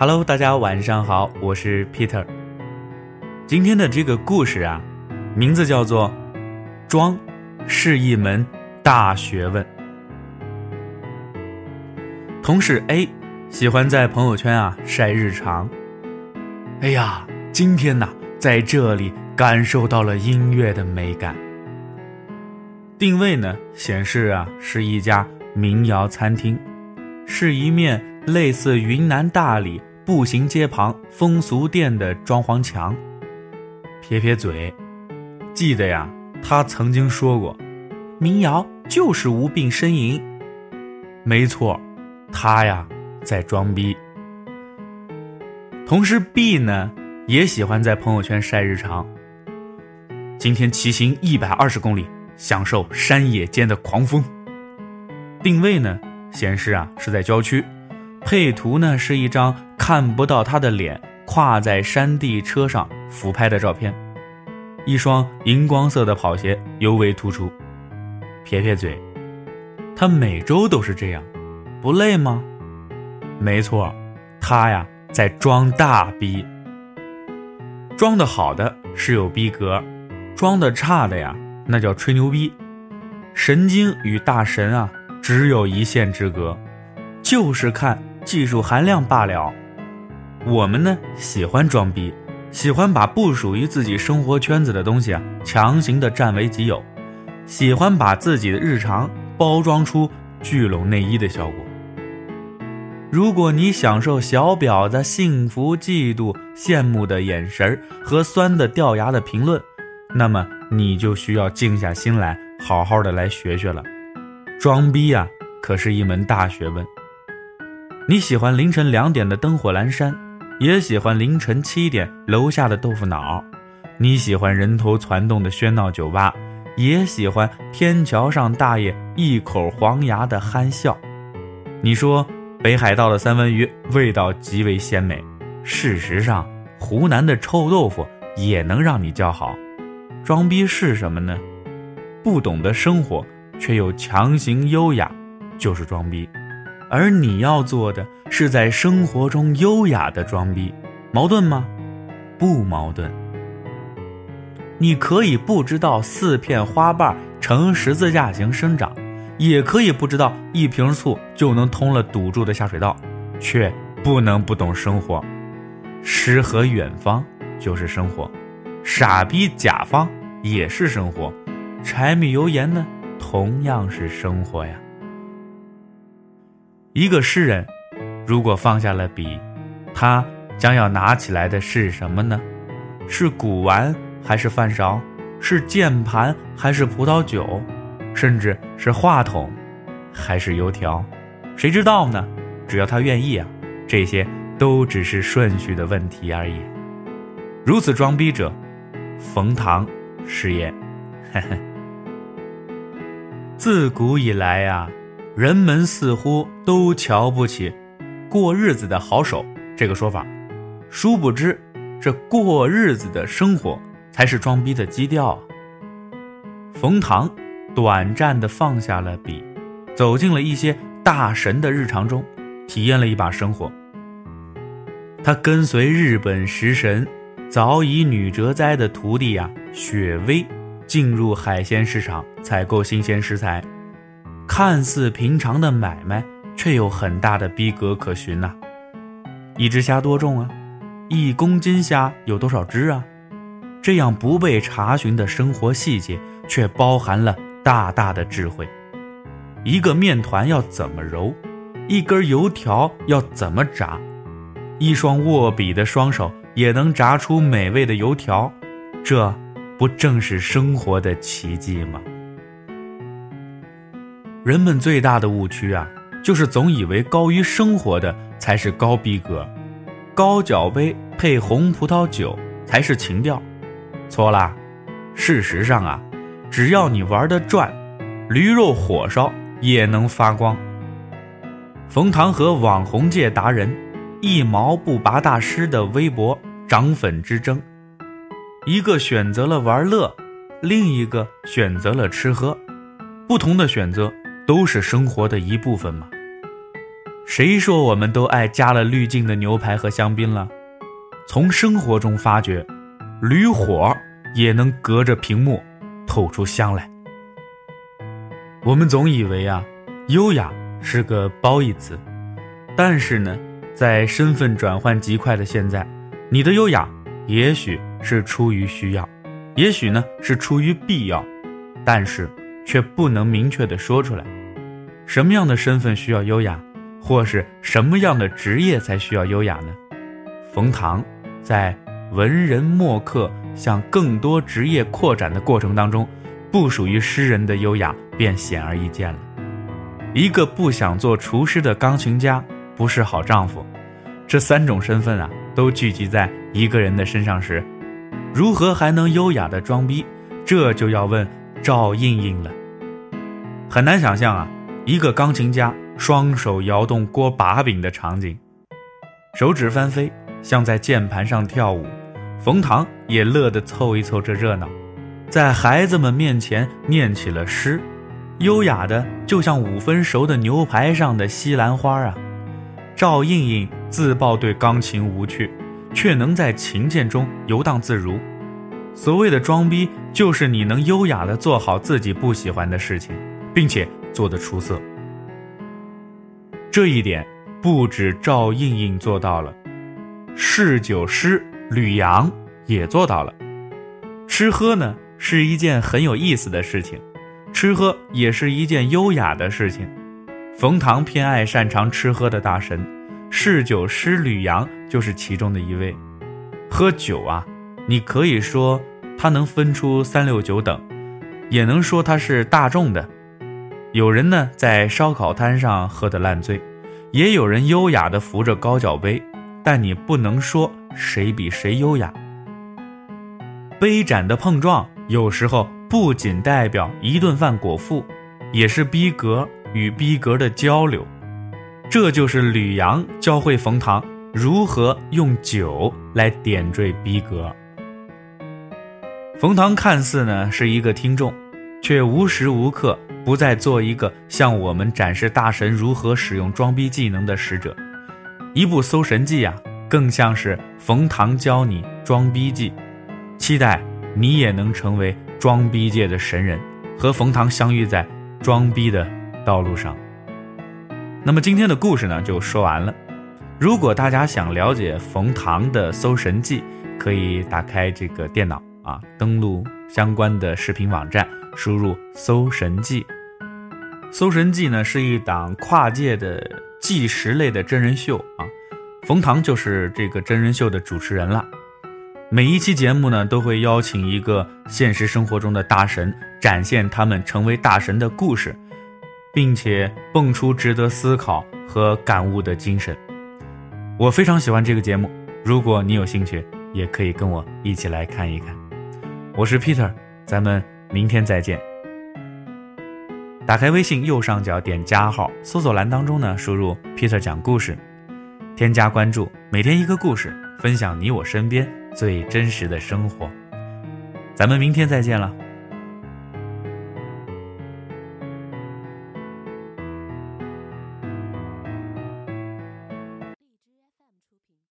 Hello，大家晚上好，我是 Peter。今天的这个故事啊，名字叫做“装”，是一门大学问。同事 A 喜欢在朋友圈啊晒日常。哎呀，今天呐，在这里感受到了音乐的美感。定位呢显示啊是一家民谣餐厅，是一面类似云南大理步行街旁风俗店的装潢墙。撇撇嘴，记得呀，他曾经说过，民谣就是无病呻吟。没错，他呀在装逼。同时 B 呢也喜欢在朋友圈晒日常。今天骑行一百二十公里，享受山野间的狂风。定位呢显示啊是在郊区，配图呢是一张看不到他的脸。跨在山地车上俯拍的照片，一双荧光色的跑鞋尤为突出。撇撇嘴，他每周都是这样，不累吗？没错，他呀在装大逼。装的好的是有逼格，装的差的呀那叫吹牛逼。神经与大神啊只有一线之隔，就是看技术含量罢了。我们呢喜欢装逼，喜欢把不属于自己生活圈子的东西啊强行的占为己有，喜欢把自己的日常包装出聚拢内衣的效果。如果你享受小婊子幸福、嫉妒、羡慕的眼神和酸的掉牙的评论，那么你就需要静下心来，好好的来学学了。装逼呀，可是一门大学问。你喜欢凌晨两点的灯火阑珊。也喜欢凌晨七点楼下的豆腐脑，你喜欢人头攒动的喧闹酒吧，也喜欢天桥上大爷一口黄牙的憨笑。你说北海道的三文鱼味道极为鲜美，事实上湖南的臭豆腐也能让你叫好。装逼是什么呢？不懂得生活却又强行优雅，就是装逼。而你要做的是在生活中优雅的装逼，矛盾吗？不矛盾。你可以不知道四片花瓣呈十字架形生长，也可以不知道一瓶醋就能通了堵住的下水道，却不能不懂生活。诗和远方就是生活，傻逼甲方也是生活，柴米油盐呢，同样是生活呀。一个诗人，如果放下了笔，他将要拿起来的是什么呢？是古玩还是饭勺？是键盘还是葡萄酒？甚至是话筒，还是油条？谁知道呢？只要他愿意啊，这些都只是顺序的问题而已。如此装逼者，冯唐是也。自古以来呀。人们似乎都瞧不起“过日子的好手”这个说法，殊不知，这过日子的生活才是装逼的基调。冯唐短暂的放下了笔，走进了一些大神的日常中，体验了一把生活。他跟随日本食神早乙女哲哉的徒弟呀雪薇，进入海鲜市场采购新鲜食材。看似平常的买卖，却有很大的逼格可循呐。一只虾多重啊？一公斤虾有多少只啊？这样不被查询的生活细节，却包含了大大的智慧。一个面团要怎么揉？一根油条要怎么炸？一双握笔的双手也能炸出美味的油条，这不正是生活的奇迹吗？人们最大的误区啊，就是总以为高于生活的才是高逼格，高脚杯配红葡萄酒才是情调，错啦！事实上啊，只要你玩的转，驴肉火烧也能发光。冯唐和网红界达人一毛不拔大师的微博涨粉之争，一个选择了玩乐，另一个选择了吃喝，不同的选择。都是生活的一部分吗？谁说我们都爱加了滤镜的牛排和香槟了？从生活中发觉，驴火也能隔着屏幕透出香来。我们总以为啊，优雅是个褒义词，但是呢，在身份转换极快的现在，你的优雅也许是出于需要，也许呢是出于必要，但是却不能明确的说出来。什么样的身份需要优雅？或是什么样的职业才需要优雅呢？冯唐在文人墨客向更多职业扩展的过程当中，不属于诗人的优雅便显而易见了。一个不想做厨师的钢琴家，不是好丈夫，这三种身份啊，都聚集在一个人的身上时，如何还能优雅的装逼？这就要问赵胤胤了。很难想象啊，一个钢琴家。双手摇动锅把柄的场景，手指翻飞，像在键盘上跳舞。冯唐也乐得凑一凑这热闹，在孩子们面前念起了诗，优雅的就像五分熟的牛排上的西兰花啊。赵胤胤自曝对钢琴无趣，却能在琴键中游荡自如。所谓的装逼，就是你能优雅的做好自己不喜欢的事情，并且做得出色。这一点不止赵胤胤做到了，侍酒师吕阳也做到了。吃喝呢是一件很有意思的事情，吃喝也是一件优雅的事情。冯唐偏爱擅长吃喝的大神，侍酒师吕阳就是其中的一位。喝酒啊，你可以说他能分出三六九等，也能说他是大众的。有人呢在烧烤摊上喝得烂醉，也有人优雅地扶着高脚杯，但你不能说谁比谁优雅。杯盏的碰撞有时候不仅代表一顿饭果腹，也是逼格与逼格的交流。这就是吕阳教会冯唐如何用酒来点缀逼格。冯唐看似呢是一个听众，却无时无刻。不再做一个向我们展示大神如何使用装逼技能的使者，一部《搜神记》啊，更像是冯唐教你装逼记，期待你也能成为装逼界的神人，和冯唐相遇在装逼的道路上。那么今天的故事呢，就说完了。如果大家想了解冯唐的《搜神记》，可以打开这个电脑啊，登录相关的视频网站。输入《搜神记》，《搜神记》呢是一档跨界的纪实类的真人秀啊，冯唐就是这个真人秀的主持人了。每一期节目呢都会邀请一个现实生活中的大神，展现他们成为大神的故事，并且蹦出值得思考和感悟的精神。我非常喜欢这个节目，如果你有兴趣，也可以跟我一起来看一看。我是 Peter，咱们。明天再见。打开微信右上角点加号，搜索栏当中呢输入 “Peter 讲故事”，添加关注，每天一个故事，分享你我身边最真实的生活。咱们明天再见了。